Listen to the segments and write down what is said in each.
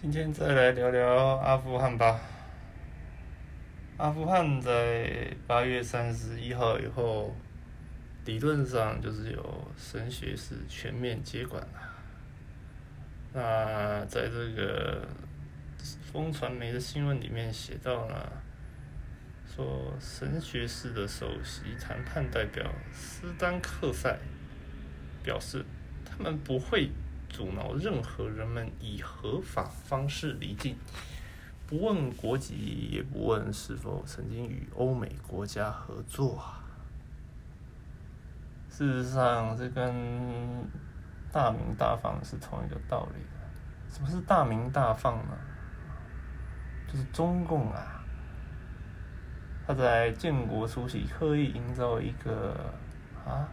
今天再来聊聊阿富汗吧。阿富汗在八月三十一号以后，理论上就是由神学士全面接管了。那在这个风传媒的新闻里面写到呢，说神学士的首席谈判代表斯丹克塞表示，他们不会阻挠任何人们以合法方式离境，不问国籍，也不问是否曾经与欧美国家合作。事实上，这跟大明大放是同一个道理。什么是大明大放呢？就是中共啊，他在建国初期刻意营造一个啊，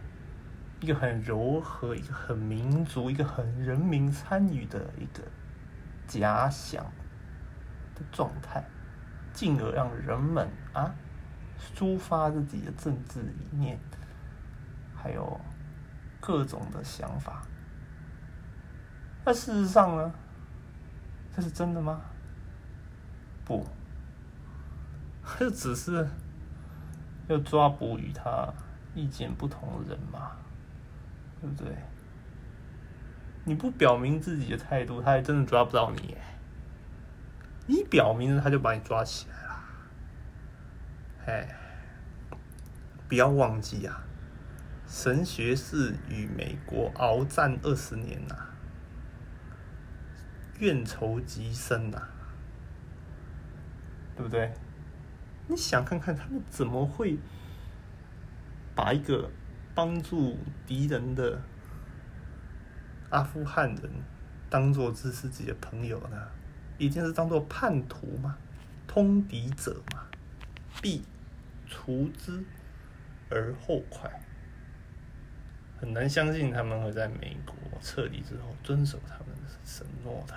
一个很柔和、一个很民族、一个很人民参与的一个假想的状态，进而让人们啊抒发自己的政治理念，还有各种的想法。那事实上呢？这是真的吗？不，这只是要抓捕与他意见不同的人嘛，对不对？你不表明自己的态度，他还真的抓不到你。你表明了，他就把你抓起来了。哎，不要忘记啊，神学士与美国鏖战二十年呐。怨仇极深呐，对不对？你想看看他们怎么会把一个帮助敌人的阿富汗人当做支持自己的朋友呢？一定是当做叛徒嘛，通敌者嘛，必除之而后快。很难相信他们会在美国撤离之后遵守他们的承诺的，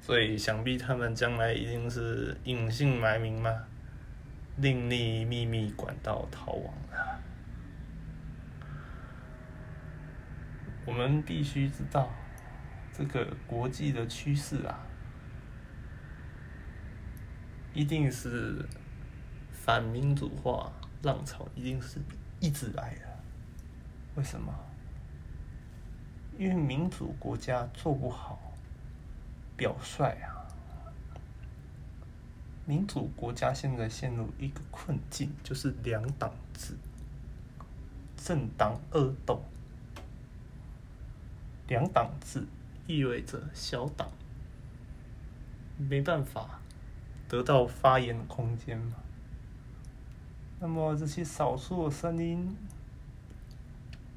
所以想必他们将来一定是隐姓埋名嘛，另立秘密管道逃亡了。我们必须知道，这个国际的趋势啊，一定是反民主化浪潮，一定是。一直来的，为什么？因为民主国家做不好表率啊！民主国家现在陷入一个困境，就是两党制，政党恶斗。两党制意味着小党没办法得到发言空间嘛？那么这些少数的声音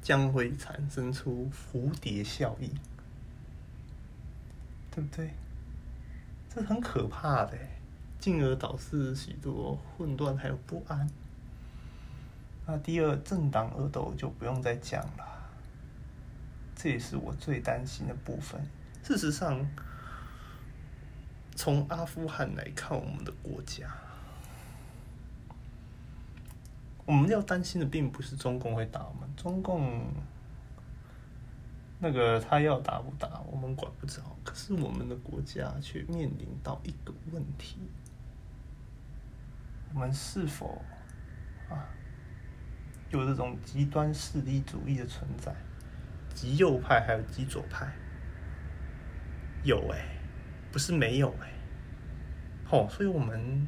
将会产生出蝴蝶效应，对不对？这很可怕的，进而导致许多混乱还有不安。那第二，政党恶斗就不用再讲了，这也是我最担心的部分。事实上，从阿富汗来看，我们的国家。我们要担心的并不是中共会打我们，中共那个他要打不打，我们管不着。可是我们的国家却面临到一个问题：我们是否啊有这种极端势力主义的存在？极右派还有极左派，有哎，不是没有哎。好，所以我们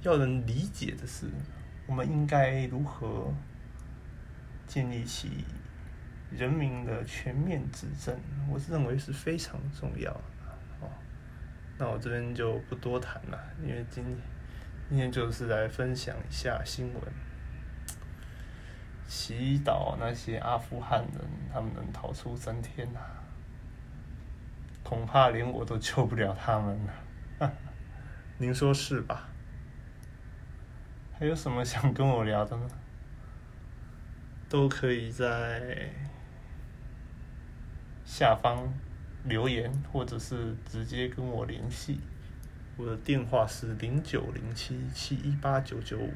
要能理解的是。我们应该如何建立起人民的全面执政？我是认为是非常重要的哦。那我这边就不多谈了，因为今天今天就是来分享一下新闻，祈祷那些阿富汗人他们能逃出三天呐。恐怕连我都救不了他们了，您说是吧？还有什么想跟我聊的呢？都可以在下方留言，或者是直接跟我联系。我的电话是零九零七七一八九九五，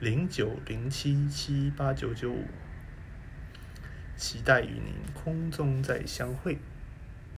零九零七七一八九九五。期待与您空中再相会。